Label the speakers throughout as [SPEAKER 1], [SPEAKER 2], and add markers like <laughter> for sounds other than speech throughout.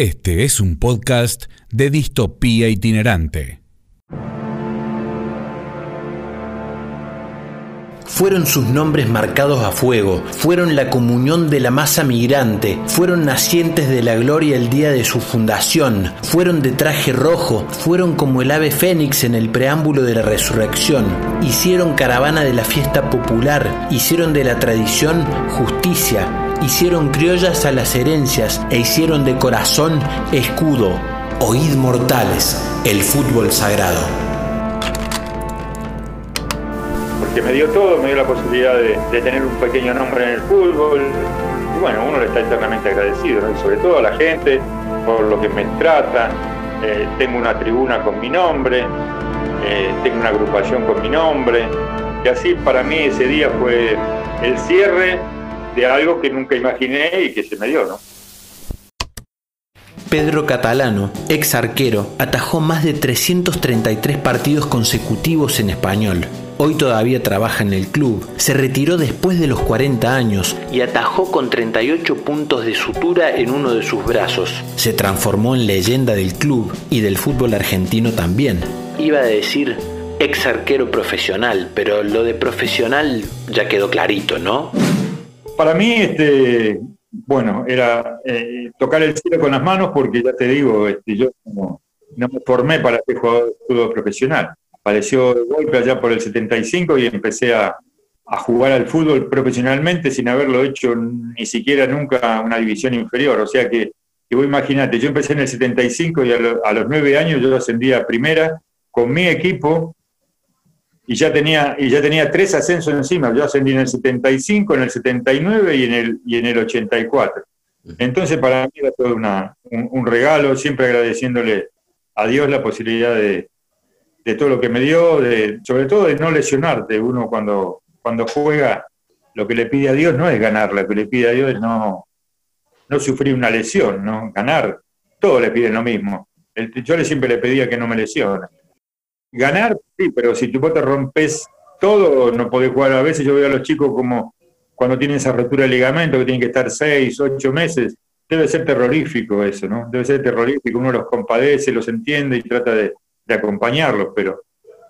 [SPEAKER 1] Este es un podcast de distopía itinerante.
[SPEAKER 2] Fueron sus nombres marcados a fuego, fueron la comunión de la masa migrante, fueron nacientes de la gloria el día de su fundación, fueron de traje rojo, fueron como el ave fénix en el preámbulo de la resurrección, hicieron caravana de la fiesta popular, hicieron de la tradición justicia, hicieron criollas a las herencias e hicieron de corazón escudo. Oíd mortales, el fútbol sagrado.
[SPEAKER 3] que me dio todo, me dio la posibilidad de, tener un pequeño nombre en el fútbol. Y bueno, uno le está eternamente agradecido, sobre todo a la gente por lo que me trata. Eh, tengo una tribuna con mi nombre, eh, tengo una agrupación con mi nombre. Y así para mí ese día fue el cierre de algo que nunca imaginé y que se me dio, ¿no?
[SPEAKER 2] Pedro Catalano, ex arquero, atajó más de 333 partidos consecutivos en español. Hoy todavía trabaja en el club, se retiró después de los 40 años y atajó con 38 puntos de sutura en uno de sus brazos. Se transformó en leyenda del club y del fútbol argentino también. Iba a decir ex arquero profesional, pero lo de profesional ya quedó clarito, ¿no?
[SPEAKER 3] Para mí, este, bueno, era eh, tocar el cielo con las manos porque ya te digo, este, yo no, me formé para ser jugador de fútbol profesional. Apareció de golpe allá por el 75 y empecé a, jugar al fútbol profesionalmente sin haberlo hecho ni siquiera nunca una división inferior. O sea que, que vos imagínate, yo empecé en el 75 y a, a los nueve años yo ascendí a primera con mi equipo y ya tenía, y ya tenía tres ascensos encima. Yo ascendí en el 75, en el 79 y en el, y en el 84. Entonces para mí era todo un, regalo, siempre agradeciéndole a Dios la posibilidad de, todo lo que me dio, de, sobre todo de no lesionarte. Uno cuando, cuando juega, lo que le pide a Dios no es ganar, lo que le pide a Dios es no, no sufrir una lesión, ¿no? ganar. Todos le piden lo mismo. yo le siempre le pedía que no me lesione. Ganar, sí, pero si tú te rompes todo, no podés jugar. A veces yo veo a los chicos como cuando tienen esa rotura de ligamento, que tienen que estar seis, ocho meses. Debe ser terrorífico eso, ¿no? Debe ser terrorífico. Uno los compadece, los entiende y trata de, acompañarlos, pero,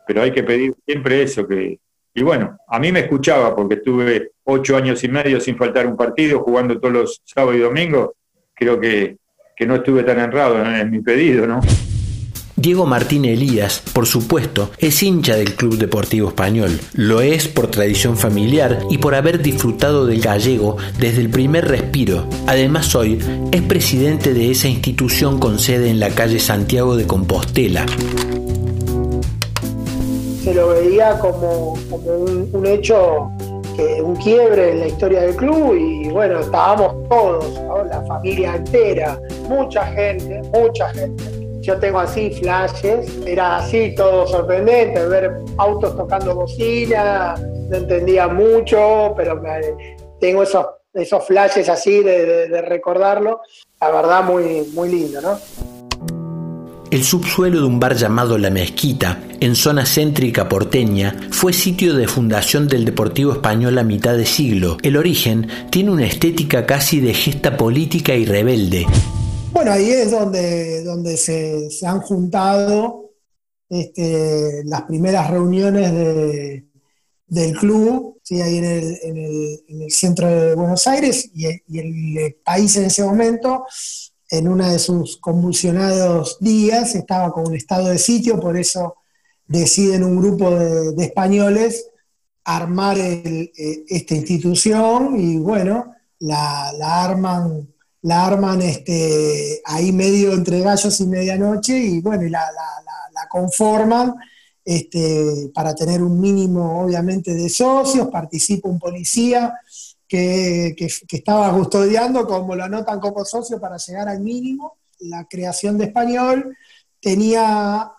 [SPEAKER 3] pero hay que pedir siempre eso. que Y bueno, a mí me escuchaba porque estuve ocho años y medio sin faltar un partido, jugando todos los sábados y domingos. Creo que, que no estuve tan errado en mi pedido, ¿no?
[SPEAKER 2] Diego Martín Elías, por supuesto, es hincha del Club Deportivo Español. Lo es por tradición familiar y por haber disfrutado del gallego desde el primer respiro. Además hoy es presidente de esa institución con sede en la calle Santiago de Compostela.
[SPEAKER 4] Se lo veía como, un, hecho un quiebre en la historia del club y bueno, estábamos todos, la familia entera, mucha gente, mucha gente yo tengo así flashes, era así todo sorprendente, ver autos tocando bocina, no entendía mucho, pero tengo esos, esos flashes así de, recordarlo, la verdad muy, muy lindo, ¿no?
[SPEAKER 2] El subsuelo de un bar llamado La Mezquita, en zona céntrica porteña, fue sitio de fundación del Deportivo Español a mitad de siglo. El origen tiene una estética casi de gesta política y rebelde.
[SPEAKER 4] Bueno, ahí es donde, donde se, han juntado este, las primeras reuniones del club, ¿sí? ahí en el, centro de Buenos Aires, y, el país en ese momento, en uno de sus convulsionados días, estaba con un estado de sitio, por eso deciden un grupo de, españoles armar eh, esta institución y bueno, la, la arman la arman este, ahí medio entre gallos y medianoche y bueno, la, conforman este, para tener un mínimo, obviamente, de socios, participa un policía que, estaba custodiando, como lo anotan como socio, para llegar al mínimo. La creación de español tenía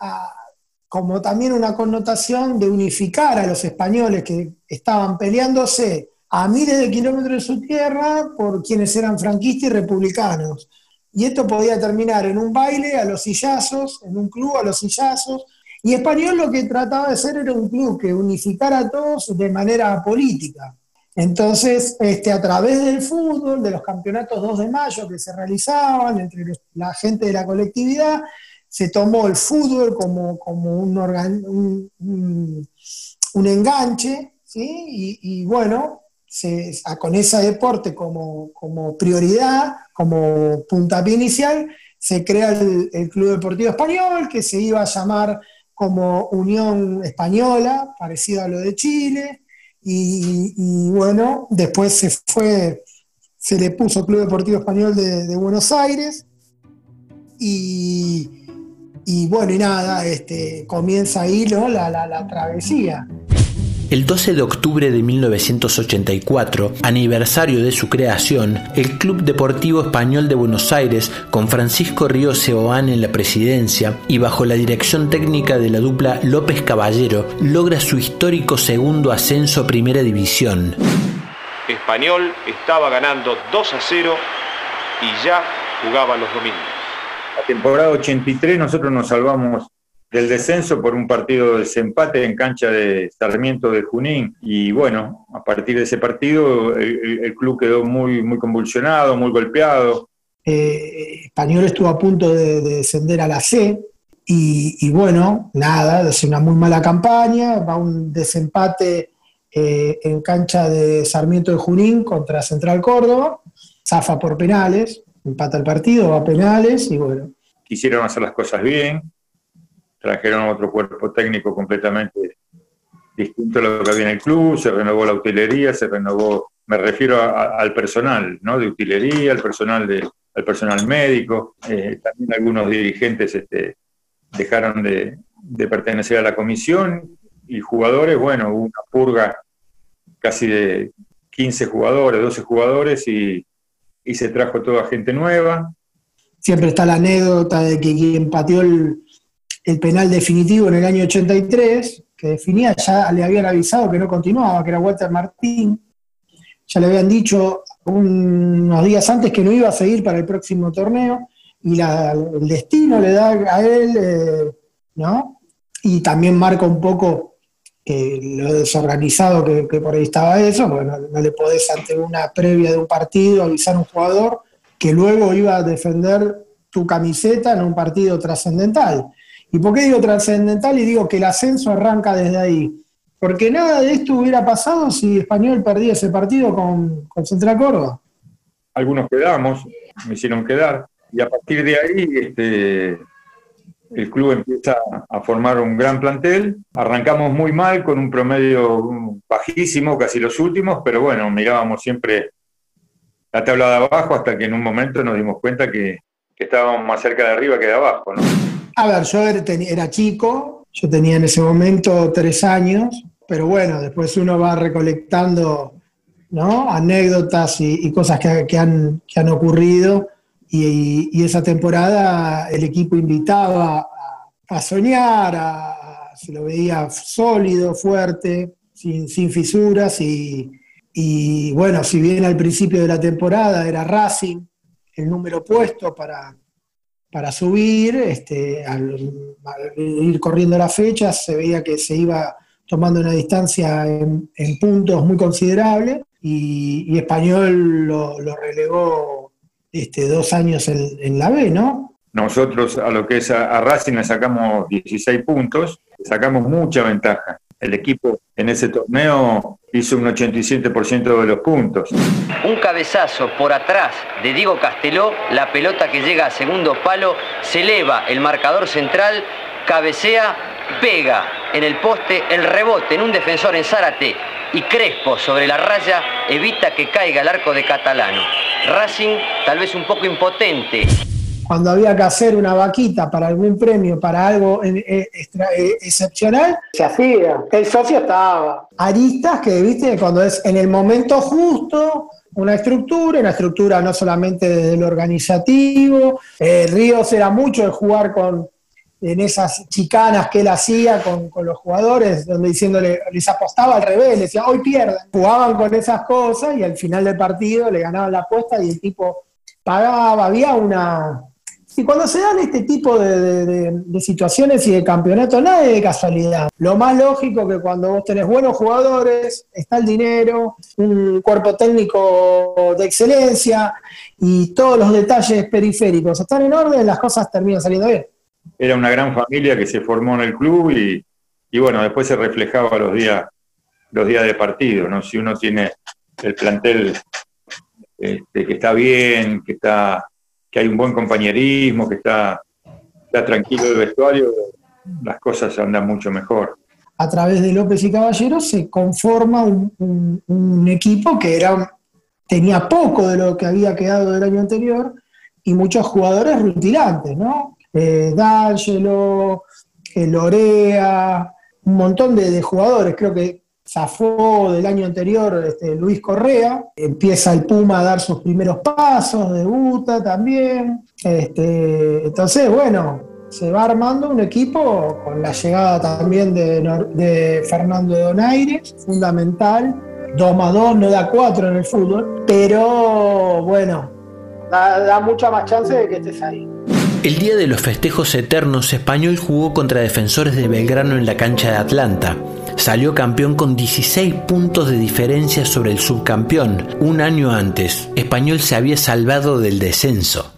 [SPEAKER 4] como también una connotación de unificar a los españoles que estaban peleándose a miles de kilómetros de su tierra por quienes eran franquistas y republicanos. Y esto podía terminar en un baile a los sillazos, en un club a los sillazos. Y Español lo que trataba de hacer era un club que unificara a todos de manera política. Entonces, este, a través del fútbol, de los campeonatos 2 de mayo que se realizaban entre la gente de la colectividad, se tomó el fútbol como, como un, un, enganche, ¿sí? y, bueno, se, con ese deporte como, como, prioridad, como puntapié inicial, se crea el, Club Deportivo Español, que se iba a llamar como Unión Española, parecido a lo de Chile, y, bueno, después se fue, se le puso Club Deportivo Español de, Buenos Aires, y, bueno, y nada, este, comienza ahí la, la travesía.
[SPEAKER 2] El 12 de octubre de 1984, aniversario de su creación, el Club Deportivo Español de Buenos Aires, con Francisco Río Seoán en la presidencia y bajo la dirección técnica de la dupla López Caballero, logra su histórico segundo ascenso a Primera División.
[SPEAKER 5] Español estaba ganando 2 a 0 y ya jugaba los domingos.
[SPEAKER 3] La temporada 83 nosotros nos salvamos del descenso por un partido de desempate en cancha de Sarmiento de Junín. Y bueno, a partir de ese partido el, club quedó muy, muy convulsionado, muy golpeado.
[SPEAKER 4] Eh, Español estuvo a punto de, descender a la C. Y, bueno, nada, es una muy mala campaña, va un desempate eh, en cancha de Sarmiento de Junín contra Central Córdoba, zafa por penales, empata el partido, va a penales y bueno.
[SPEAKER 3] Quisieron hacer las cosas bien, trajeron otro cuerpo técnico completamente distinto a lo que había en el club, se renovó la utilería, se renovó, me refiero al personal, ¿no? De utilería, al personal, al personal médico, eh, también algunos dirigentes este, dejaron de, pertenecer a la comisión y jugadores, bueno, hubo una purga casi de 15 jugadores, 12 jugadores y, y se trajo toda gente nueva.
[SPEAKER 4] Siempre está la anécdota de que quien pateó el, el penal definitivo en el año 83, que definía, ya le habían avisado que no continuaba, que era Walter Martín, ya le habían dicho unos días antes que no iba a seguir para el próximo torneo, y el destino le da a él, eh, ¿no? Y también marca un poco que lo desorganizado que, por ahí estaba eso, porque no, le podés ante una previa de un partido avisar a un jugador que luego iba a defender tu camiseta en un partido trascendental. ¿Y por qué digo trascendental? Y digo que el ascenso arranca desde ahí. Porque nada de esto hubiera pasado si Español perdía ese partido con, Central Córdoba.
[SPEAKER 3] Algunos quedamos, me hicieron quedar, y a partir de ahí este, el club empieza a formar un gran plantel. Arrancamos muy mal, con un promedio bajísimo, casi los últimos, pero bueno, mirábamos siempre la tabla de abajo hasta que en un momento nos dimos cuenta que, que estábamos más cerca de arriba que de abajo. ¿no?
[SPEAKER 4] A ver, yo era chico, yo tenía en ese momento tres años, pero bueno, después uno va recolectando ¿no? anécdotas y, cosas que, han, ocurrido y, esa temporada el equipo invitaba a, soñar, se lo veía sólido, fuerte, sin, sin fisuras y, y bueno, si bien al principio de la temporada era Racing el número puesto para, para subir, este, al, ir corriendo las fechas, se veía que se iba tomando una distancia en, puntos muy considerable y, Español lo, relegó este, dos años en, la B, ¿no?
[SPEAKER 3] Nosotros a lo que es a, a Racing le sacamos 16 puntos, sacamos mucha ventaja el equipo en ese torneo hizo un 87% de los puntos.
[SPEAKER 6] Un cabezazo por atrás de Diego Casteló, la pelota que llega a segundo palo, se eleva el marcador central, cabecea, pega en el poste, el rebote en un defensor en Zárate y Crespo sobre la raya evita que caiga el arco de Catalano. Racing tal vez un poco impotente
[SPEAKER 4] cuando había que hacer una vaquita para algún premio, para algo eh, eh, eh, excepcional, se hacía. El socio estaba. Aristas que, viste, cuando es en el momento justo, una estructura, una estructura no solamente desde lo organizativo. Ríos era mucho de jugar con, en esas chicanas que él hacía con, con, los jugadores, donde diciéndole, les apostaba al revés, les decía, hoy pierden. Jugaban con esas cosas y al final del partido le ganaban la apuesta y el tipo pagaba, había una, Y cuando se dan este tipo de, situaciones y de campeonato, nada es de casualidad. Lo más lógico que cuando vos tenés buenos jugadores, está el dinero, un cuerpo técnico de excelencia y todos los detalles periféricos están en orden, las cosas terminan saliendo bien.
[SPEAKER 3] Era una gran familia que se formó en el club y, bueno, después se reflejaba los días, los días de partido, ¿no? Si uno tiene el plantel este, que está bien, que está que hay un buen compañerismo, que está, tranquilo el vestuario, las cosas andan mucho mejor.
[SPEAKER 4] A través de López y Caballero se conforma un, equipo que era, tenía poco de lo que había quedado del año anterior y muchos jugadores rutilantes, ¿no? Eh, D'Angelo, eh, Lorea, un montón de, jugadores, creo que zafó del año anterior este, Luis Correa, empieza el Puma a dar sus primeros pasos, debuta también. Este, entonces, bueno, se va armando un equipo con la llegada también de, Fernando Donaire, fundamental. 2 más 2 no da 4 en el fútbol, pero bueno, da, da mucha más chance de que estés ahí.
[SPEAKER 2] El día de los festejos eternos, Español jugó contra defensores de Belgrano en la cancha de Atlanta. Salió campeón con 16 puntos de diferencia sobre el subcampeón. Un año antes, Español se había salvado del descenso.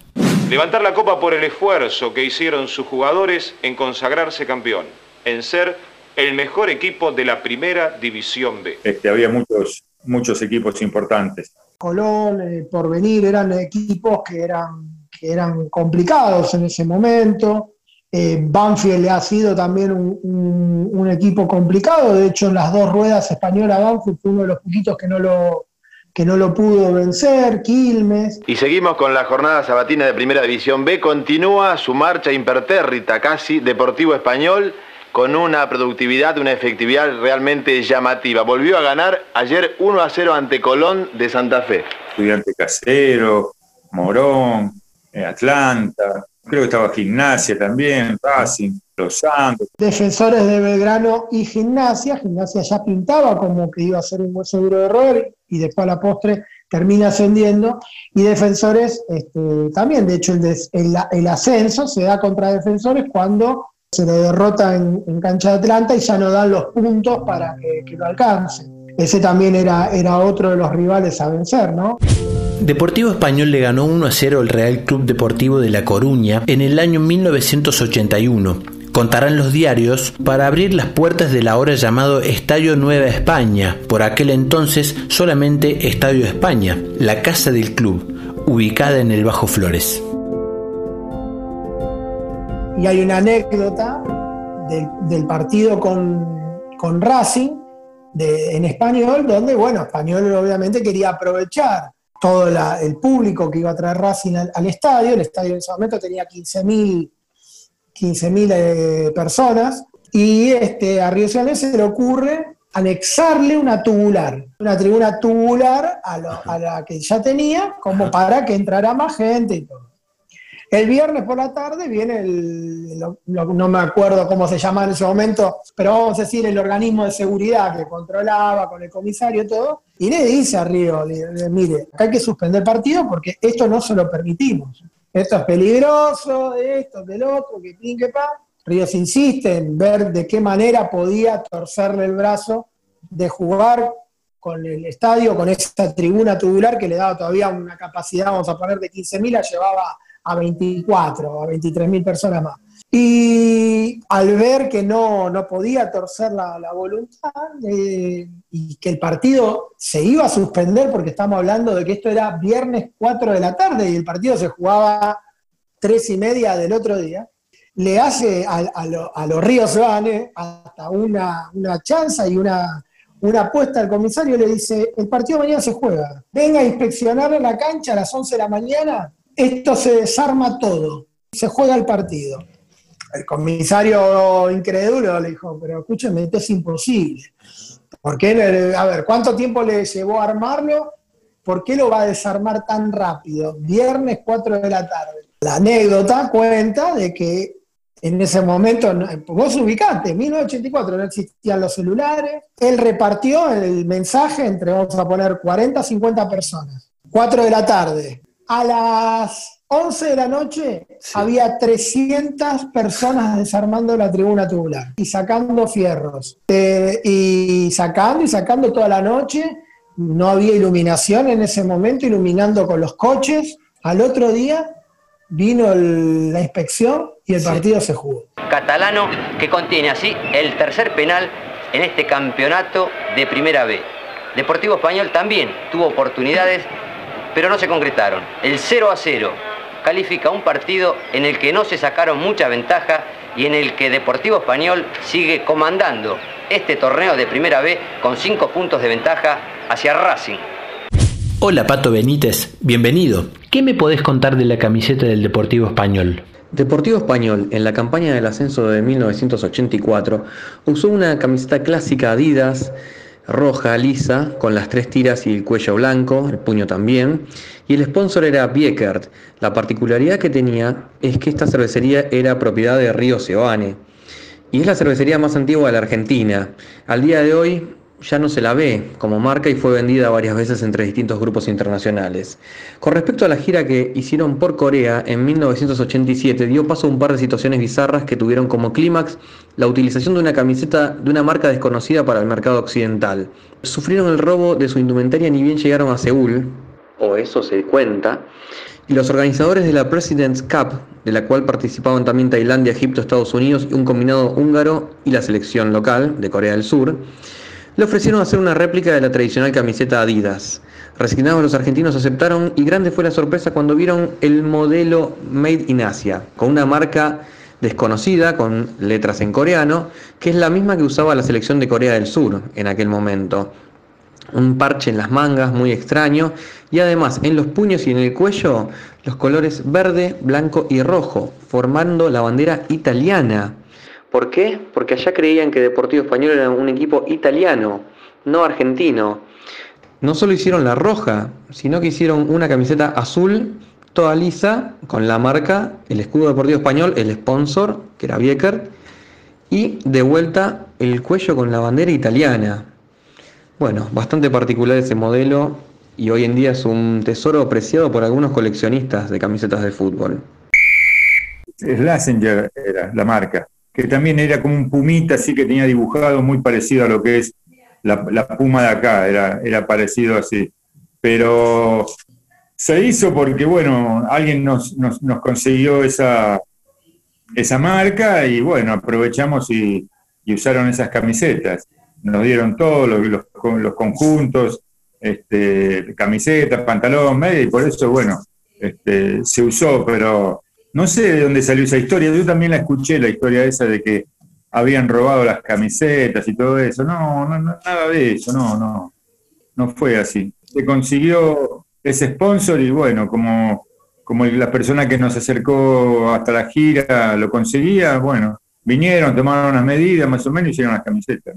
[SPEAKER 5] Levantar la copa por el esfuerzo que hicieron sus jugadores en consagrarse campeón, en ser el mejor equipo de la primera división B.
[SPEAKER 3] Este, había muchos, muchos equipos importantes.
[SPEAKER 4] Colón, eh, Porvenir, eran equipos que eran, que eran complicados en ese momento. Eh, Banfield ha sido también un, equipo complicado, de hecho en las dos ruedas española Banfield fue uno de los poquitos que no lo, que no lo pudo vencer, Quilmes.
[SPEAKER 7] Y seguimos con la jornada sabatina de Primera División B, continúa su marcha impertérrita casi Deportivo Español con una productividad, una efectividad realmente llamativa. Volvió a ganar ayer 1 a 0 ante Colón de Santa Fe.
[SPEAKER 3] Estudiante Casero, Morón, eh, Atlanta, creo que estaba Gimnasia también, Racing, Los Santos.
[SPEAKER 4] Defensores de Belgrano y Gimnasia, Gimnasia ya pintaba como que iba a ser un hueso duro de error y después a la postre termina ascendiendo, y defensores este, también, de hecho el, ascenso se da contra defensores cuando se le derrota en, cancha de Atlanta y ya no dan los puntos para que, que lo alcance. Ese también era, era otro de los rivales a vencer, ¿no?
[SPEAKER 2] Deportivo Español le ganó 1 a 0 al Real Club Deportivo de La Coruña en el año 1981. Contarán los diarios para abrir las puertas del ahora llamado Estadio Nueva España, por aquel entonces solamente Estadio España, la casa del club, ubicada en el Bajo Flores.
[SPEAKER 4] Y hay una anécdota del, partido con, con Racing en español, donde, bueno, Español obviamente quería aprovechar todo el público que iba a traer Racing al, estadio. El estadio en ese momento tenía 15.000 15 eh, personas. Y este, a Río Ciudad se le ocurre anexarle una tubular, una tribuna tubular a, la que ya tenía, como para que entrara más gente y todo. El viernes por la tarde viene el, no me acuerdo cómo se llama en ese momento, pero vamos a decir el organismo de seguridad que controlaba con el comisario y todo, y le dice a Río, mire, acá hay que suspender partido porque esto no se lo permitimos. Esto es peligroso, esto, del otro, que pin, que pa. Ríos insiste en ver de qué manera podía torcerle el brazo de jugar con el estadio, con esa tribuna tubular que le daba todavía una capacidad, vamos a poner, de 15.000, la llevaba a 24 a 23 mil personas más. Y al ver que no, no podía torcer la, voluntad eh, y que el partido se iba a suspender, porque estamos hablando de que esto era viernes 4 de la tarde y el partido se jugaba 3 y media del otro día, le hace a, a, los Ríos Vane hasta una, una chanza y una, una apuesta al comisario, le dice, el partido mañana se juega, venga a inspeccionar la cancha a las 11 de la mañana esto se desarma todo, se juega el partido. El comisario incrédulo le dijo, pero escúcheme, esto es imposible. ¿Por qué? A ver, ¿cuánto tiempo le llevó a armarlo? ¿Por qué lo va a desarmar tan rápido? Viernes 4 de la tarde. La anécdota cuenta de que en ese momento, vos ubicaste, en 1984 no existían los celulares, él repartió el mensaje entre, vamos a poner, 40 50 personas. 4 de la tarde, a las 11 de la noche había 300 personas desarmando la tribuna tubular y sacando fierros. Eh, y sacando y sacando toda la noche. No había iluminación en ese momento, iluminando con los coches. Al otro día vino la inspección y el partido se jugó.
[SPEAKER 6] Catalano que contiene así el tercer penal en este campeonato de Primera B. Deportivo Español también tuvo oportunidades, pero no se concretaron. El 0 a 0 califica un partido en el que no se sacaron mucha ventaja y en el que Deportivo Español sigue comandando este torneo de Primera B con 5 puntos de ventaja hacia Racing.
[SPEAKER 2] Hola Pato Benítez, bienvenido. ¿Qué me podés contar de la camiseta del Deportivo Español?
[SPEAKER 8] Deportivo Español, en la campaña del ascenso de 1984, usó una camiseta clásica Adidas, roja, lisa, con las tres tiras y el cuello blanco, el puño también, y el sponsor era Biekert. La particularidad que tenía es que esta cervecería era propiedad de Río Seoane, y es la cervecería más antigua de la Argentina. Al día de hoy ya no se la ve como marca y fue vendida varias veces entre distintos grupos internacionales. Con respecto a la gira que hicieron por Corea en 1987, dio paso a un par de situaciones bizarras que tuvieron como clímax la utilización de una camiseta de una marca desconocida para el mercado occidental. Sufrieron el robo de su indumentaria ni bien llegaron a Seúl, o eso se cuenta, y los organizadores de la President's Cup, de la cual participaban también Tailandia, Egipto, Estados Unidos y un combinado húngaro y la selección local de Corea del Sur, le ofrecieron hacer una réplica de la tradicional camiseta Adidas. Resignados los argentinos aceptaron y grande fue la sorpresa cuando vieron el modelo Made in Asia, con una marca desconocida, con letras en coreano, que es la misma que usaba la selección de Corea del Sur en aquel momento. Un parche en las mangas muy extraño y además en los puños y en el cuello los colores verde, blanco y rojo, formando la bandera italiana ¿Por qué? Porque allá creían que Deportivo Español era un equipo italiano, no argentino. No solo hicieron la roja, sino que hicieron una camiseta azul, toda lisa, con la marca, el escudo Deportivo Español, el sponsor, que era Bieker, y de vuelta el cuello con la bandera italiana. Bueno, bastante particular ese modelo y hoy en día es un tesoro apreciado por algunos coleccionistas de camisetas de fútbol.
[SPEAKER 3] Slazenger era la marca que también era como un pumita, así que tenía dibujado muy parecido a lo que es la, puma de acá, era, era parecido así. Pero se hizo porque, bueno, alguien nos, consiguió esa, esa marca y, bueno, aprovechamos y, usaron esas camisetas. Nos dieron todos los, los, conjuntos, este, camisetas, pantalón, media, y por eso, bueno, este, se usó, pero no sé de dónde salió esa historia, yo también la escuché, la historia esa de que habían robado las camisetas y todo eso. No, no, nada de eso, no, no. No fue así. Se consiguió ese sponsor y bueno, como, como la persona que nos acercó hasta la gira lo conseguía, bueno, vinieron, tomaron unas medidas más o menos y hicieron las camisetas.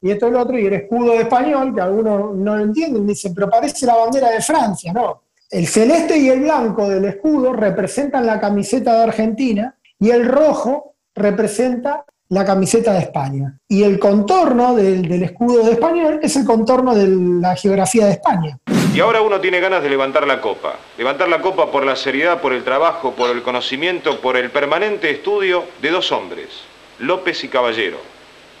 [SPEAKER 4] Y esto es lo otro, y el escudo de español, que algunos no lo entienden, dicen, pero parece la bandera de Francia, ¿no? El celeste y el blanco del escudo representan la camiseta de Argentina y el rojo representa la camiseta de España. Y el contorno del, escudo de español es el contorno de la geografía de España.
[SPEAKER 5] Y ahora uno tiene ganas de levantar la copa. Levantar la copa por la seriedad, por el trabajo, por el conocimiento, por el permanente estudio de dos hombres, López y Caballero,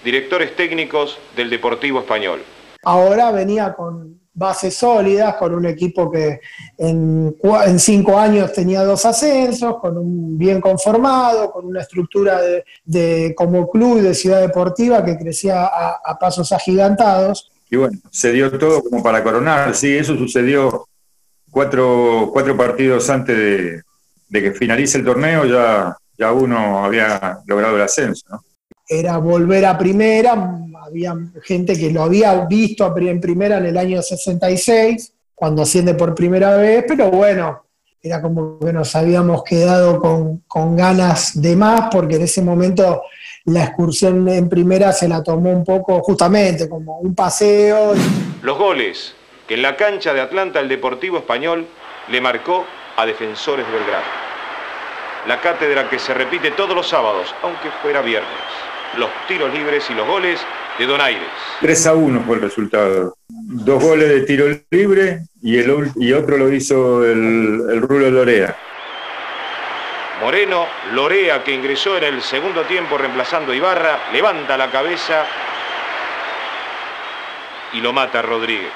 [SPEAKER 5] directores técnicos del Deportivo Español.
[SPEAKER 4] Ahora venía con bases sólidas, con un equipo que en, cinco años tenía dos ascensos, con un bien conformado, con una estructura de, como club de ciudad deportiva que crecía a, pasos agigantados.
[SPEAKER 3] Y bueno, se dio todo como para coronar, sí, eso sucedió cuatro, cuatro partidos antes de, de que finalice el torneo, ya, ya uno había logrado el ascenso, ¿no?
[SPEAKER 4] Era volver a primera, había gente que lo había visto en primera en el año 66, cuando asciende por primera vez, pero bueno, era como que nos habíamos quedado con, ganas de más, porque en ese momento la excursión en primera se la tomó un poco justamente como un paseo.
[SPEAKER 5] Los goles que en la cancha de Atlanta el Deportivo Español le marcó a Defensores de Belgrado. La cátedra que se repite todos los sábados, aunque fuera viernes los tiros libres y los goles de Donaires.
[SPEAKER 3] 3 a 1 fue el resultado. Dos goles de tiro libre y, el, y otro lo hizo el, el Rulo Lorea.
[SPEAKER 5] Moreno, Lorea, que ingresó en el segundo tiempo reemplazando a Ibarra, levanta la cabeza y lo mata Rodríguez.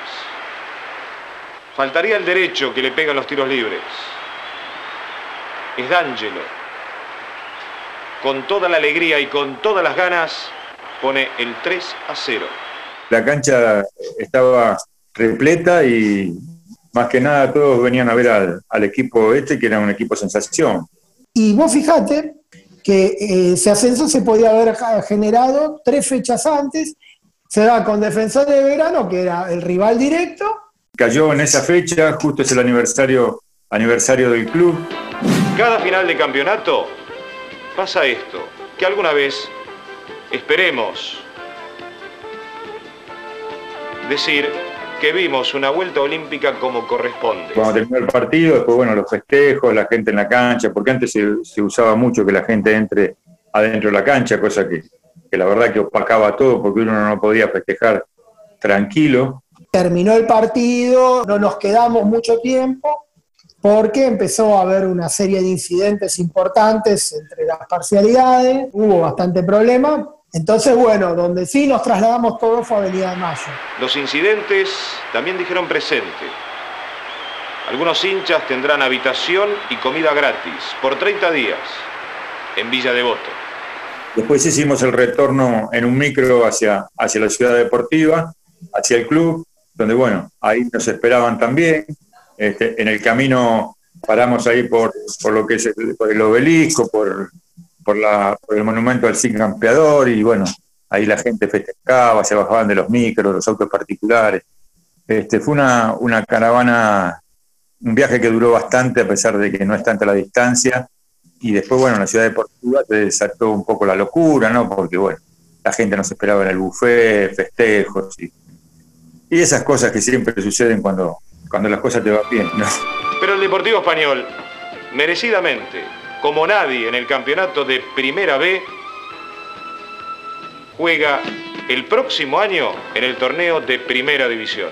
[SPEAKER 5] Faltaría el derecho que le pegan los tiros libres. Es D'Angelo. Con toda la alegría y con todas las ganas pone el 3 a 0.
[SPEAKER 3] La cancha estaba repleta y más que nada todos venían a ver al, al equipo este, que era un equipo sensación.
[SPEAKER 4] Y vos fijate que eh, ese ascenso se podía haber generado tres fechas antes, se da con Defensor de Verano, que era el rival directo.
[SPEAKER 3] Cayó en esa fecha, justo es el aniversario, aniversario del club.
[SPEAKER 5] Cada final de campeonato pasa esto, que alguna vez esperemos decir que vimos una vuelta olímpica como corresponde.
[SPEAKER 3] Cuando terminó el partido, después, bueno, los festejos, la gente en la cancha, porque antes se, usaba mucho que la gente entre adentro de la cancha, cosa que, que la verdad que opacaba todo, porque uno no podía festejar tranquilo.
[SPEAKER 4] Terminó el partido, no nos quedamos mucho tiempo, porque empezó a haber una serie de incidentes importantes entre las parcialidades, hubo bastante problema, entonces, bueno, donde sí nos trasladamos todos fue Avenida de Mayo.
[SPEAKER 5] Los incidentes también dijeron presente. Algunos hinchas tendrán habitación y comida gratis por 30 días en Villa Devoto.
[SPEAKER 3] Después hicimos el retorno en un micro hacia, hacia la ciudad deportiva, hacia el club, donde bueno, ahí nos esperaban también. Este, en el camino paramos ahí por, por lo que es el, por el obelisco, por por, la, por el monumento al Cid Campeador y bueno, ahí la gente festejaba, se bajaban de los micros, los autos particulares. Este, fue una, una caravana, un viaje que duró bastante a pesar de que no es tanta la distancia. Y después, bueno, en la ciudad de Portugal se desató un poco la locura, ¿no? Porque, bueno, la gente nos esperaba en el buffet, festejos y, y esas cosas que siempre suceden cuando, cuando las cosas te van bien, ¿no?
[SPEAKER 5] Pero el Deportivo Español, merecidamente, como nadie en el campeonato de Primera B, juega el próximo año en el torneo de Primera División.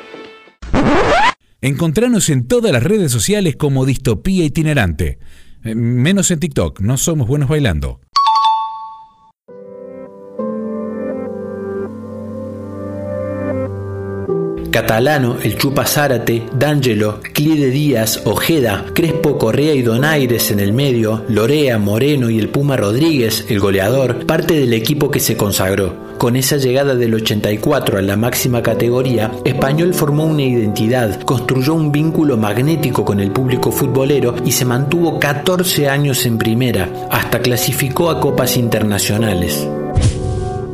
[SPEAKER 1] Encontranos en todas las redes sociales como Distopía Itinerante. Eh, menos en TikTok, no somos buenos bailando.
[SPEAKER 2] Catalano, el Chupa Zárate, D'Angelo, Clide Díaz, Ojeda, Crespo Correa y Donaires en el medio, Lorea, Moreno y el Puma Rodríguez, el goleador, parte del equipo que se consagró. Con esa llegada del 84 a la máxima categoría, Español formó una identidad, construyó un vínculo magnético con el público futbolero y se mantuvo 14 años en primera, hasta clasificó a copas internacionales.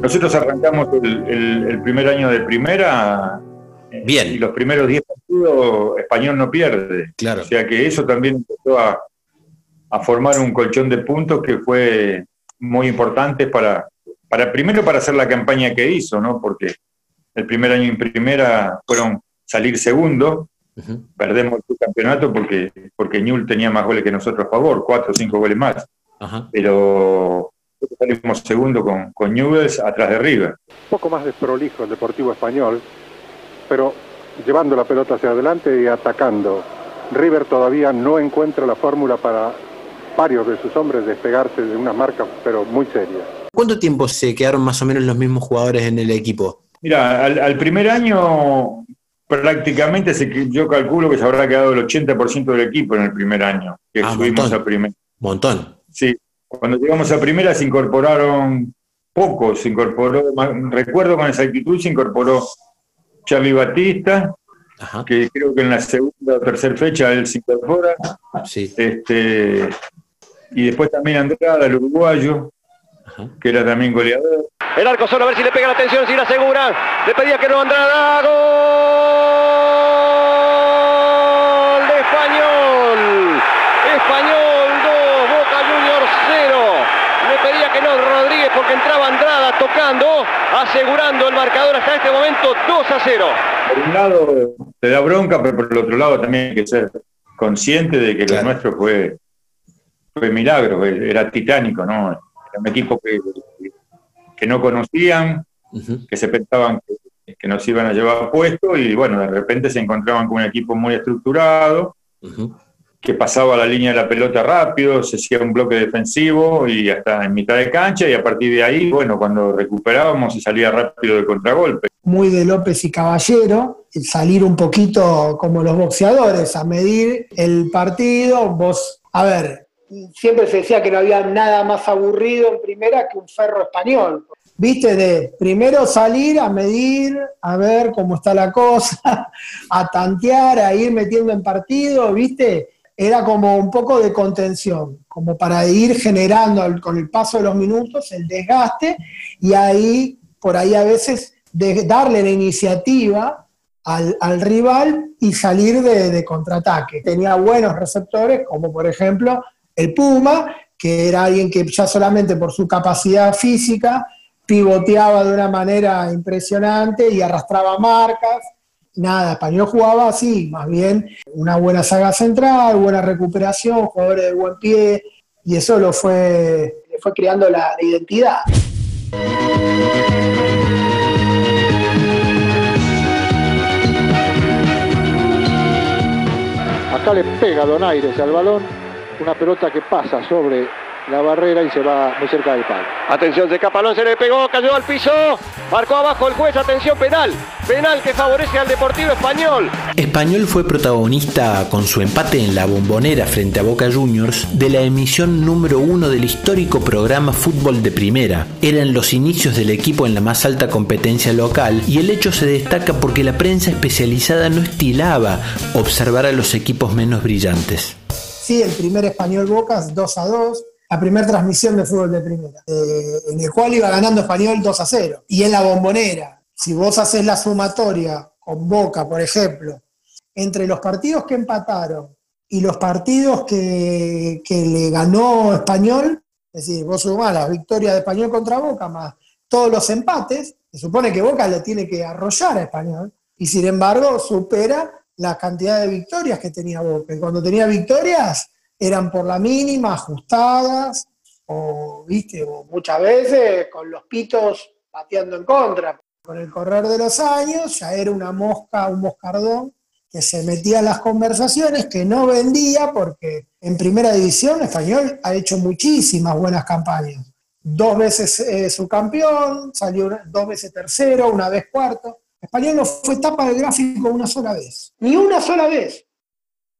[SPEAKER 3] Nosotros arrancamos el primer año de primera
[SPEAKER 2] Bien.
[SPEAKER 3] Y los primeros 10 partidos, Español no pierde.
[SPEAKER 2] Claro.
[SPEAKER 3] O sea que eso también empezó a, formar un colchón de puntos que fue muy importante para, para, primero para hacer la campaña que hizo, ¿no? Porque el primer año en primera fueron salir segundo, perdemos el campeonato porque, porque Newell tenía más goles que nosotros a favor, cuatro o cinco goles más. Pero salimos segundo con, con Newell's atrás de River.
[SPEAKER 9] Un poco más desprolijo el Deportivo Español, pero llevando la pelota hacia adelante y atacando. River todavía no encuentra la fórmula para varios de sus hombres despegarse de una marca, pero muy seria.
[SPEAKER 2] ¿Cuánto tiempo se quedaron más o menos los mismos jugadores en el equipo?
[SPEAKER 3] Mira, al, primer año prácticamente se, yo calculo que se habrá quedado el 80% del equipo en el primer año, que
[SPEAKER 2] ah,
[SPEAKER 3] subimos a primera.
[SPEAKER 2] Montón.
[SPEAKER 3] Sí, cuando llegamos a primera se incorporaron pocos, se incorporó, recuerdo con exactitud, se incorporó Charlie Batista, que creo que en la segunda o tercera fecha él se incorpora.
[SPEAKER 2] Sí.
[SPEAKER 3] Este, y después también Andrada, el uruguayo, que era también goleador.
[SPEAKER 10] El arco solo a ver si le pega la atención, si la asegura. Le pedía que no Andrada. ¡Gol! De español. Español 2, Boca Juniors 0. Le pedía que no Rodríguez porque entraba Asegurando el marcador hasta este momento 2 a 0.
[SPEAKER 3] Por un lado te da bronca, pero por el otro lado también hay que ser consciente de que lo nuestro fue, fue milagro, era titánico, ¿no? Era un equipo que, que no conocían, que se pensaban que, nos iban a llevar a puesto y bueno, de repente se encontraban con un equipo muy estructurado, que pasaba la línea de la pelota rápido, se hacía un bloque defensivo y hasta en mitad de cancha y a partir de ahí, bueno, cuando recuperábamos se salía rápido de contragolpe.
[SPEAKER 4] Muy de López y Caballero, salir un poquito como los boxeadores a medir el partido, vos, a ver, siempre se decía que no había nada más aburrido en primera que un ferro español. Viste, de primero salir a medir, a ver cómo está la cosa, <laughs> a tantear, a ir metiendo en partido, viste, era como un poco de contención, como para ir generando con el paso de los minutos el desgaste y ahí, por ahí a veces, darle la iniciativa al, rival y salir de, de, contraataque. Tenía buenos receptores, como por ejemplo el Puma, que era alguien que ya solamente por su capacidad física pivoteaba de una manera impresionante y arrastraba marcas nada, Español jugaba así, más bien una buena saga central, buena recuperación, jugadores de buen pie, y eso lo fue, le fue creando la, identidad.
[SPEAKER 9] Acá le pega Donaires al balón, una pelota que pasa sobre la barrera y se va muy cerca del palo.
[SPEAKER 10] Atención, se escapalón, se le pegó, cayó al piso, marcó abajo el juez, atención penal, penal que favorece al Deportivo Español.
[SPEAKER 2] Español fue protagonista con su empate en la bombonera frente a Boca Juniors de la emisión número uno del histórico programa Fútbol de Primera. Eran los inicios del equipo en la más alta competencia local y el hecho se destaca porque la prensa especializada no estilaba observar a los equipos menos brillantes.
[SPEAKER 4] Sí, el primer Español Bocas 2 a 2, la primera transmisión de fútbol de primera, eh, en el cual iba ganando Español 2 a 0. Y en la bombonera, si vos haces la sumatoria con Boca, por ejemplo, entre los partidos que empataron y los partidos que, le ganó Español, es decir, vos sumás las victorias de Español contra Boca más todos los empates, se supone que Boca le tiene que arrollar a Español, y sin embargo supera la cantidad de victorias que tenía Boca. Y cuando tenía victorias, eran por la mínima, ajustadas, o, ¿viste? o muchas veces con los pitos pateando en contra. Con el correr de los años ya era una mosca, un moscardón que se metía en las conversaciones, que no vendía porque en primera división Español ha hecho muchísimas buenas campañas. Dos veces eh, su campeón, salió dos veces tercero, una vez cuarto. Español no fue tapa del gráfico una sola vez, ni una sola vez.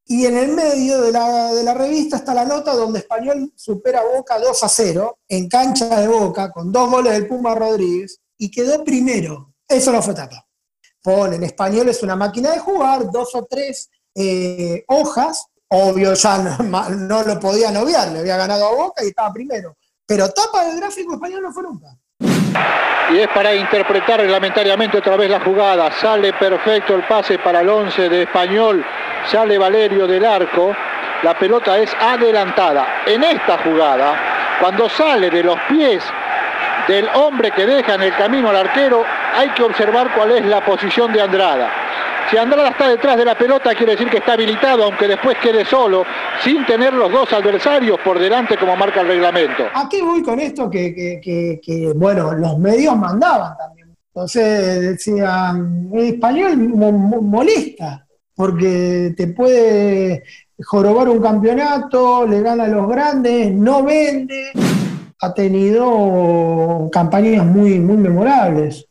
[SPEAKER 4] Y en el medio de la, revista está la nota donde Español supera Boca 2 a 0 en cancha de Boca con dos goles del Puma Rodríguez y quedó primero. Eso no fue tapa. Ponen Español es una máquina de jugar, dos o tres eh, hojas, obvio ya no, <laughs> lo podían obviar, le había ganado a Boca y estaba primero. Pero tapa del gráfico español no fue nunca.
[SPEAKER 9] Y es para interpretar reglamentariamente otra vez la jugada. Sale perfecto el pase para el 11 de Español sale Valerio del arco, la pelota es adelantada. En esta jugada, cuando sale de los pies del hombre que deja en el camino al arquero, hay que observar cuál es la posición de Andrada. Si Andrada está detrás de la pelota, quiere decir que está habilitado, aunque después quede solo, sin tener los dos adversarios por delante como marca el reglamento.
[SPEAKER 4] ¿A qué voy con esto? Que, bueno, los medios mandaban también. Entonces decían, español molesta porque te puede jorobar un campeonato, le gana a los grandes, no vende. Ha tenido campañas muy, muy memorables,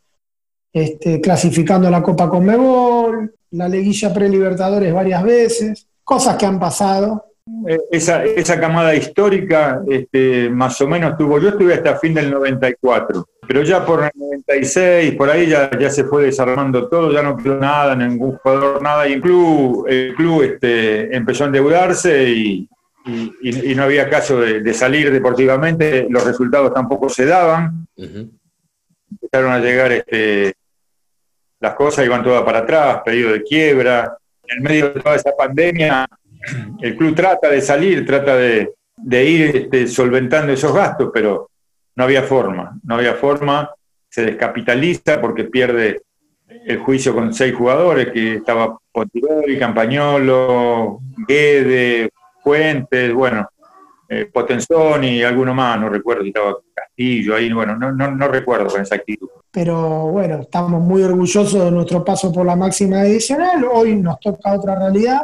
[SPEAKER 4] este, clasificando a la Copa Conmebol, la Leguilla Prelibertadores varias veces, cosas que han pasado.
[SPEAKER 3] Eh, esa, esa camada histórica, este, más o menos tuvo, yo estuve hasta fin del 94, pero ya por el 96, por ahí ya, ya se fue desarmando todo, ya no quedó nada, ningún jugador, nada, y el club, el club este, empezó a endeudarse y, y, no había caso de, salir deportivamente, los resultados tampoco se daban, empezaron a llegar este, las cosas, iban todas para atrás, pedido de quiebra, en el medio de toda esa pandemia el club trata de salir, trata de, ir este, solventando esos gastos, pero no había forma, no había forma, se descapitaliza porque pierde el juicio con seis jugadores, que estaba Pontiroli, Campañolo, Guede, Fuentes, bueno, eh, Potenzoni y alguno más, no recuerdo si estaba Castillo ahí, bueno, no, no, no recuerdo con exactitud.
[SPEAKER 4] Pero bueno, estamos muy orgullosos de nuestro paso por la máxima divisional, hoy nos toca otra realidad,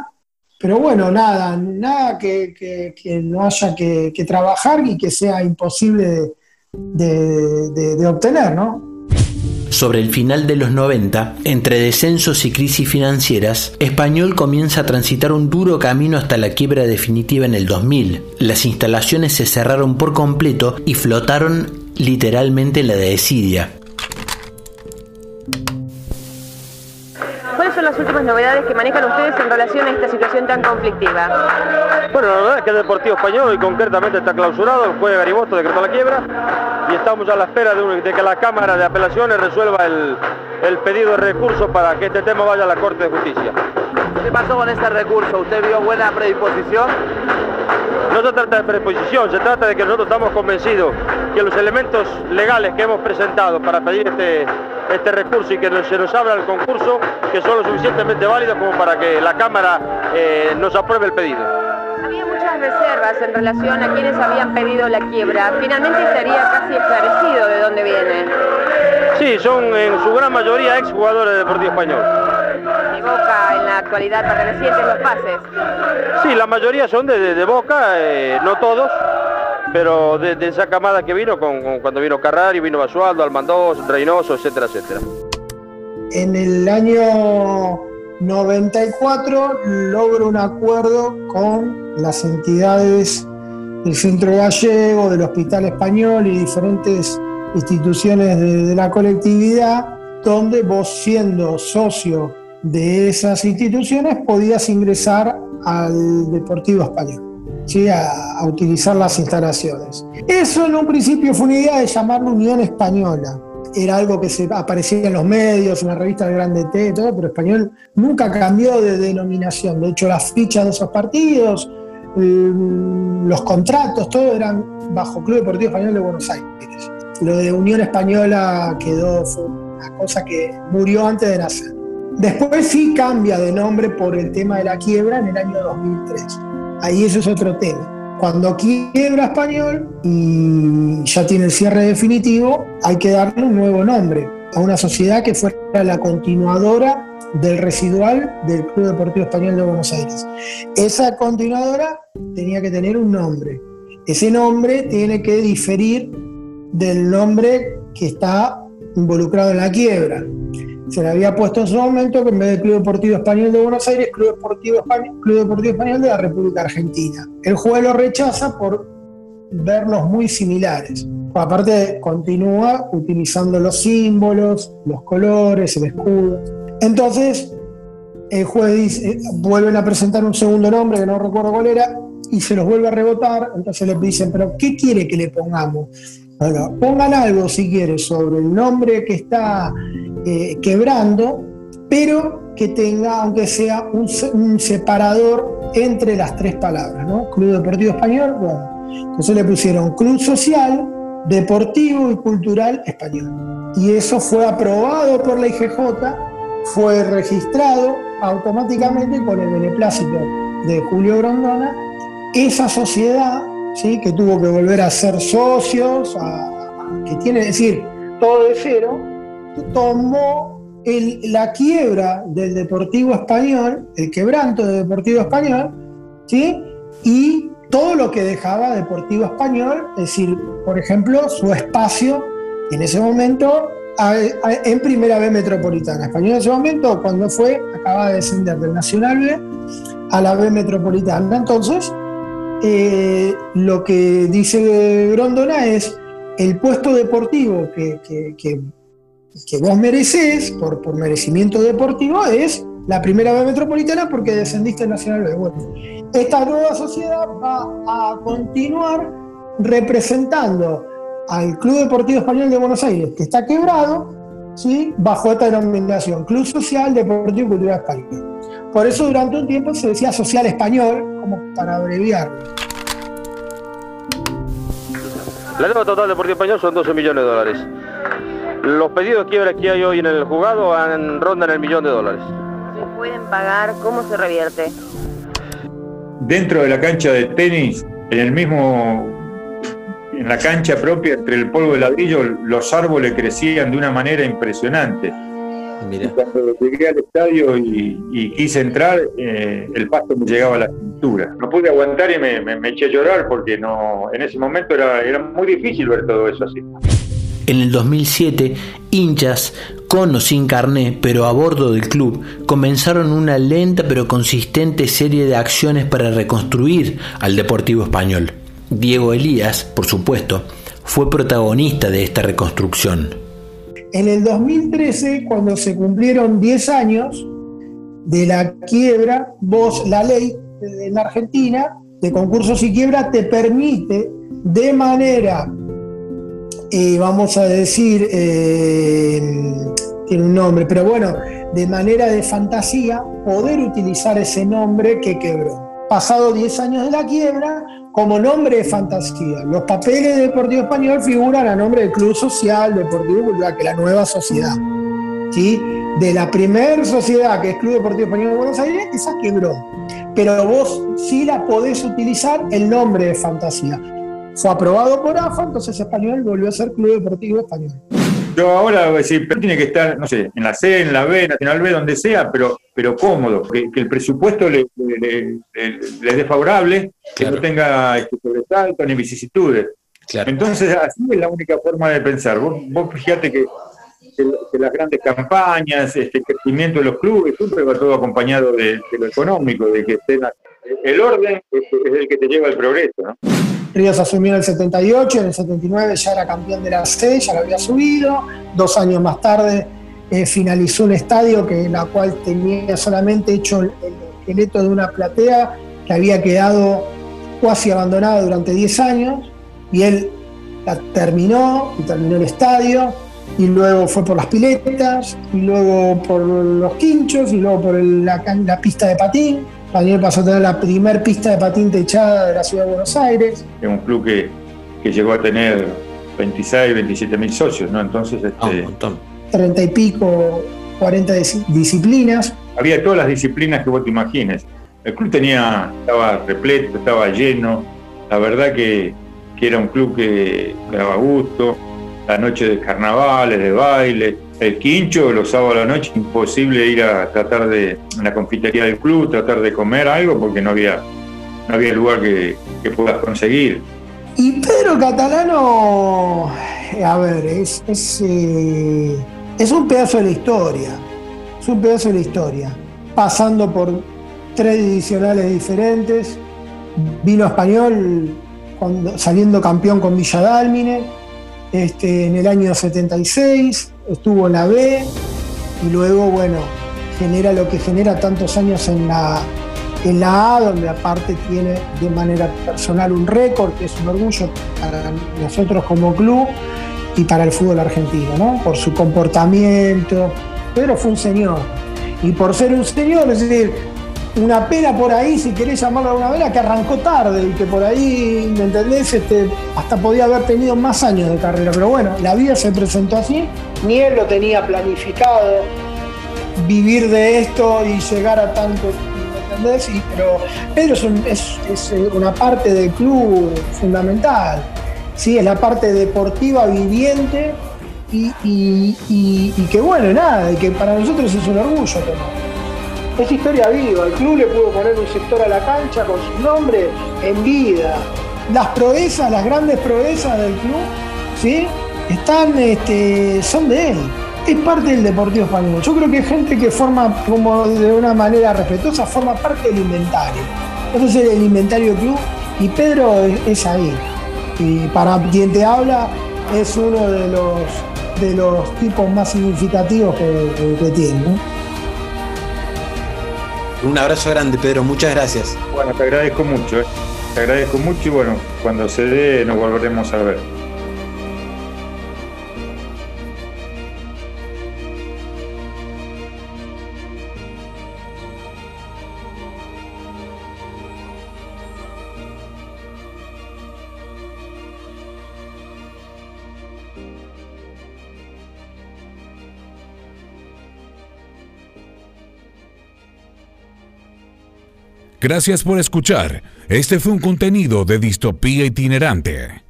[SPEAKER 4] pero bueno, nada, nada que, no haya que, trabajar y que sea imposible de, obtener, ¿no?
[SPEAKER 2] Sobre el final de los 90, entre descensos y crisis financieras, Español comienza a transitar un duro camino hasta la quiebra definitiva en el 2000. Las instalaciones se cerraron por completo y flotaron literalmente en la desidia.
[SPEAKER 11] ¿Cuáles son las últimas novedades que manejan ustedes en relación a esta situación tan conflictiva?
[SPEAKER 10] Bueno, la verdad es que el Deportivo Español hoy concretamente está clausurado, el juez Garibosto decretó la quiebra y estamos a la espera de, que la Cámara de Apelaciones resuelva el, el pedido de recurso para que este tema vaya a la Corte de Justicia.
[SPEAKER 12] ¿Qué pasó con este recurso? ¿Usted vio buena predisposición?
[SPEAKER 10] No se trata de predisposición, se trata de que nosotros estamos convencidos que los elementos legales que hemos presentado para pedir este, este recurso y que se nos abra el concurso, que son lo suficientemente válidos como para que la Cámara eh, nos apruebe el pedido.
[SPEAKER 11] Había muchas reservas en relación a quienes habían pedido la quiebra. Finalmente estaría casi esclarecido de dónde viene.
[SPEAKER 10] Sí, son en su gran mayoría exjugadores de Deportivo Español.
[SPEAKER 11] ¿Y Boca en la actualidad pertenecientes los pases?
[SPEAKER 10] Sí, la mayoría son de, Boca, eh, no todos, pero de, esa camada que vino, con, cuando vino Carrari, vino Basualdo, Almandós, Reynoso, etcétera, etcétera.
[SPEAKER 4] En el año 94 logro un acuerdo con las entidades del Centro Gallego, del Hospital Español y diferentes instituciones de, la colectividad, donde vos siendo socio de esas instituciones podías ingresar al Deportivo Español. ¿sí? A, utilizar las instalaciones. Eso en un principio fue una idea de llamarlo Unión Española. Era algo que se aparecía en los medios, en la revista de Grande T, todo, pero Español nunca cambió de denominación. De hecho, las fichas de esos partidos, mm, los contratos, todo eran bajo Club Deportivo Español de Buenos Aires. Lo de Unión Española quedó, fue una cosa que murió antes de nacer. Después sí cambia de nombre por el tema de la quiebra en el año 2003. Ahí eso es otro tema. Cuando quiebra español y ya tiene el cierre definitivo, hay que darle un nuevo nombre a una sociedad que fuera la continuadora del residual del Club Deportivo Español de Buenos Aires. Esa continuadora tenía que tener un nombre. Ese nombre tiene que diferir del nombre que está involucrado en la quiebra se le había puesto en su momento que en vez de Club Deportivo Español de Buenos Aires, Club Deportivo Español, Club Deportivo Español de la República Argentina. El juez lo rechaza por verlos muy similares. Aparte, continúa utilizando los símbolos, los colores, el escudo. Entonces, el juez dice, vuelven a presentar un segundo nombre que no recuerdo cuál era y se los vuelve a rebotar. Entonces le dicen, ¿pero qué quiere que le pongamos? Pongan algo si quiere sobre el nombre que está eh, quebrando, pero que tenga, aunque sea un, separador entre las tres palabras, ¿no? Club Deportivo Español, bueno. Entonces le pusieron Club Social, Deportivo y Cultural Español. Y eso fue aprobado por la IGJ, fue registrado automáticamente con el beneplácito de Julio Grondona. Esa sociedad, ¿sí? que tuvo que volver a ser socios, que tiene, es decir, todo de cero, tomó la quiebra del Deportivo Español, el quebranto del Deportivo Español, ¿sí? y todo lo que dejaba Deportivo Español, es decir, por ejemplo, su espacio en ese momento en Primera B Metropolitana. Español en ese momento, cuando fue, acaba de descender del Nacional B a la B Metropolitana. Entonces, eh, lo que dice Grondona es el puesto deportivo que vos mereces, por, merecimiento deportivo, es la primera B metropolitana porque descendiste en Nacional B. Bueno, esta nueva sociedad va a continuar representando al Club Deportivo Español de Buenos Aires, que está quebrado, ¿sí? bajo esta denominación, Club Social Deportivo y Cultural Español. Por eso durante un tiempo se decía Social Español, como para abreviarlo.
[SPEAKER 10] La deuda total de Deportivo Español son 12 millones de dólares. Los pedidos de quiebra que hay hoy en el jugado han, rondan el millón de dólares.
[SPEAKER 11] ¿Se pueden pagar? ¿Cómo se revierte?
[SPEAKER 3] Dentro de la cancha de tenis, en el mismo, en la cancha propia, entre el polvo de ladrillo, los árboles crecían de una manera impresionante. Cuando llegué al estadio y, quise entrar, eh, el pasto me llegaba a la cintura. No pude aguantar y me, eché a llorar porque no, en ese momento era, era muy difícil ver todo eso así.
[SPEAKER 2] En el 2007, hinchas, con o sin carné, pero a bordo del club, comenzaron una lenta pero consistente serie de acciones para reconstruir al Deportivo Español. Diego Elías, por supuesto, fue protagonista de esta reconstrucción.
[SPEAKER 4] En el 2013, cuando se cumplieron 10 años de la quiebra, vos, la ley en Argentina de concursos y quiebra te permite de manera y vamos a decir, eh, tiene un nombre, pero bueno, de manera de fantasía, poder utilizar ese nombre que quebró. Pasado 10 años de la quiebra, como nombre de fantasía. Los papeles de Deportivo Español figuran a nombre del Club Social Deportivo que es la nueva sociedad. ¿sí? De la primer sociedad, que es Club Deportivo Español de Buenos Aires, esa quebró. Pero vos sí la podés utilizar el nombre de fantasía fue aprobado por AFA, entonces Español volvió a ser Club Deportivo Español.
[SPEAKER 3] Yo ahora voy a decir, tiene que estar, no sé, en la C, en la B, Nacional B, donde sea, pero, pero cómodo, que, el presupuesto le, le, dé favorable, que no tenga este, sobresaltos ni vicisitudes. Entonces, así es la única forma de pensar. Vos, vos fíjate que, las grandes campañas, este crecimiento de los clubes, siempre va todo acompañado de, lo económico, de que estén, el orden es, es el que te lleva al progreso. ¿no?
[SPEAKER 4] Ríos asumió en el 78, en el 79 ya era campeón de la C, ya lo había subido. Dos años más tarde eh, finalizó un estadio que la cual tenía solamente hecho el, esqueleto de una platea que había quedado casi abandonada durante 10 años y él la terminó y terminó el estadio y luego fue por las piletas y luego por los quinchos y luego por la, la pista de patín Daniel pasó a tener la primer pista de patín techada de la ciudad de Buenos Aires.
[SPEAKER 3] Es un club que, llegó a tener 26, 27 mil socios, ¿no? Entonces,
[SPEAKER 4] ah, este, un montón. 30 y pico, 40 disciplinas.
[SPEAKER 3] Había todas las disciplinas que vos te imagines. El club tenía, estaba repleto, estaba lleno. La verdad que, que era un club que daba gusto. La noche de carnavales, de baile, el quincho, los sábados a la noche, imposible ir a tratar de, en la confitería del club, tratar de comer algo porque no había, no había lugar que, puedas conseguir.
[SPEAKER 4] Y Pedro Catalano, a ver, es, eh, es, un pedazo de la historia, es un pedazo de la historia, pasando por tres divisionales diferentes, vino español saliendo campeón con Villa Dálmine, este, en el año 76, estuvo en la B y luego, bueno, genera lo que genera tantos años en la, en la A, donde aparte tiene de manera personal un récord, que es un orgullo para nosotros como club y para el fútbol argentino, ¿no? Por su comportamiento. Pedro fue un señor. Y por ser un señor, es decir, una pena por ahí, si querés llamarlo de alguna manera, que arrancó tarde y que por ahí, ¿me entendés? Este, hasta podía haber tenido más años de carrera. Pero bueno, la vida se presentó así. Ni él lo tenía planificado, vivir de esto y llegar a tanto, ¿me entendés? pero Pedro es, es, una parte del club fundamental. ¿sí? Es la parte deportiva viviente y, y, que bueno, nada, que para nosotros es un orgullo es historia viva. El club le pudo poner un sector a la cancha con su nombre en vida. Las proezas, las grandes proezas del club, ¿sí? Están, este, son de él. Es parte del Deportivo Español. Yo creo que gente que forma como de una manera respetuosa, forma parte del inventario. es el inventario club y Pedro es, ahí. Y para quien te habla, es uno de los, de los tipos más significativos que, tiene.
[SPEAKER 13] Un abrazo grande, Pedro. Muchas gracias.
[SPEAKER 3] Bueno, te agradezco mucho. ¿eh? Te agradezco mucho y bueno, cuando se dé nos volveremos a ver.
[SPEAKER 1] Gracias por escuchar. Este fue un contenido de Distopía Itinerante.